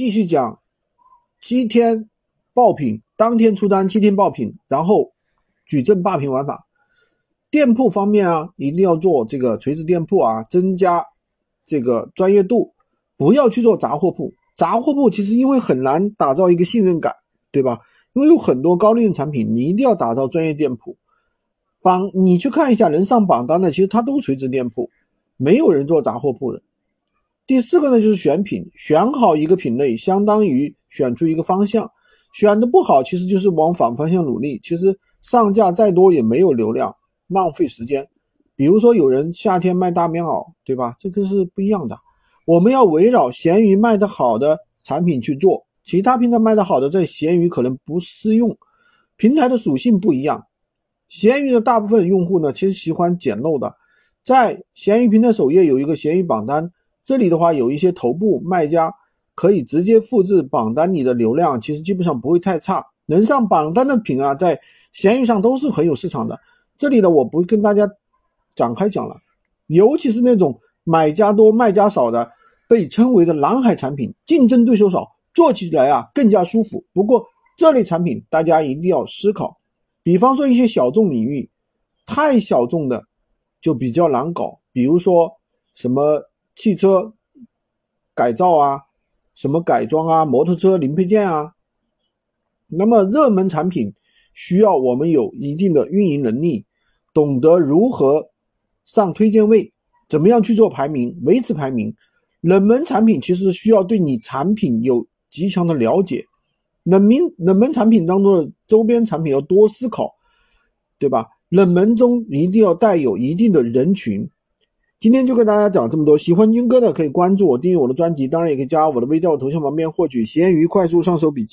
继续讲七天爆品，当天出单，七天爆品，然后矩阵霸屏玩法。店铺方面啊，一定要做这个垂直店铺啊，增加这个专业度，不要去做杂货铺。杂货铺其实因为很难打造一个信任感，对吧？因为有很多高利润产品，你一定要打造专业店铺。榜你去看一下能上榜单的，其实它都垂直店铺，没有人做杂货铺的。第四个呢，就是选品，选好一个品类，相当于选出一个方向。选的不好，其实就是往反方向努力。其实上架再多也没有流量。浪费时间，比如说有人夏天卖大棉袄，对吧？这个是不一样的。我们要围绕闲鱼卖的好的产品去做，其他平台卖的好的在闲鱼可能不适用，平台的属性不一样。闲鱼的大部分用户呢，其实喜欢捡漏的，在闲鱼平台首页有一个闲鱼榜单，这里的话有一些头部卖家可以直接复制榜单里的流量，其实基本上不会太差。能上榜单的品啊，在闲鱼上都是很有市场的。这里呢，我不跟大家展开讲了，尤其是那种买家多卖家少的，被称为的蓝海产品，竞争对手少，做起来啊更加舒服。不过这类产品大家一定要思考，比方说一些小众领域，太小众的就比较难搞，比如说什么汽车改造啊，什么改装啊，摩托车零配件啊，那么热门产品需要我们有一定的运营能力。懂得如何上推荐位，怎么样去做排名、维持排名。冷门产品其实需要对你产品有极强的了解，冷门冷门产品当中的周边产品要多思考，对吧？冷门中一定要带有一定的人群。今天就跟大家讲这么多，喜欢军哥的可以关注我、订阅我的专辑，当然也可以加我的微，在我头像旁边获取闲鱼快速上手笔记。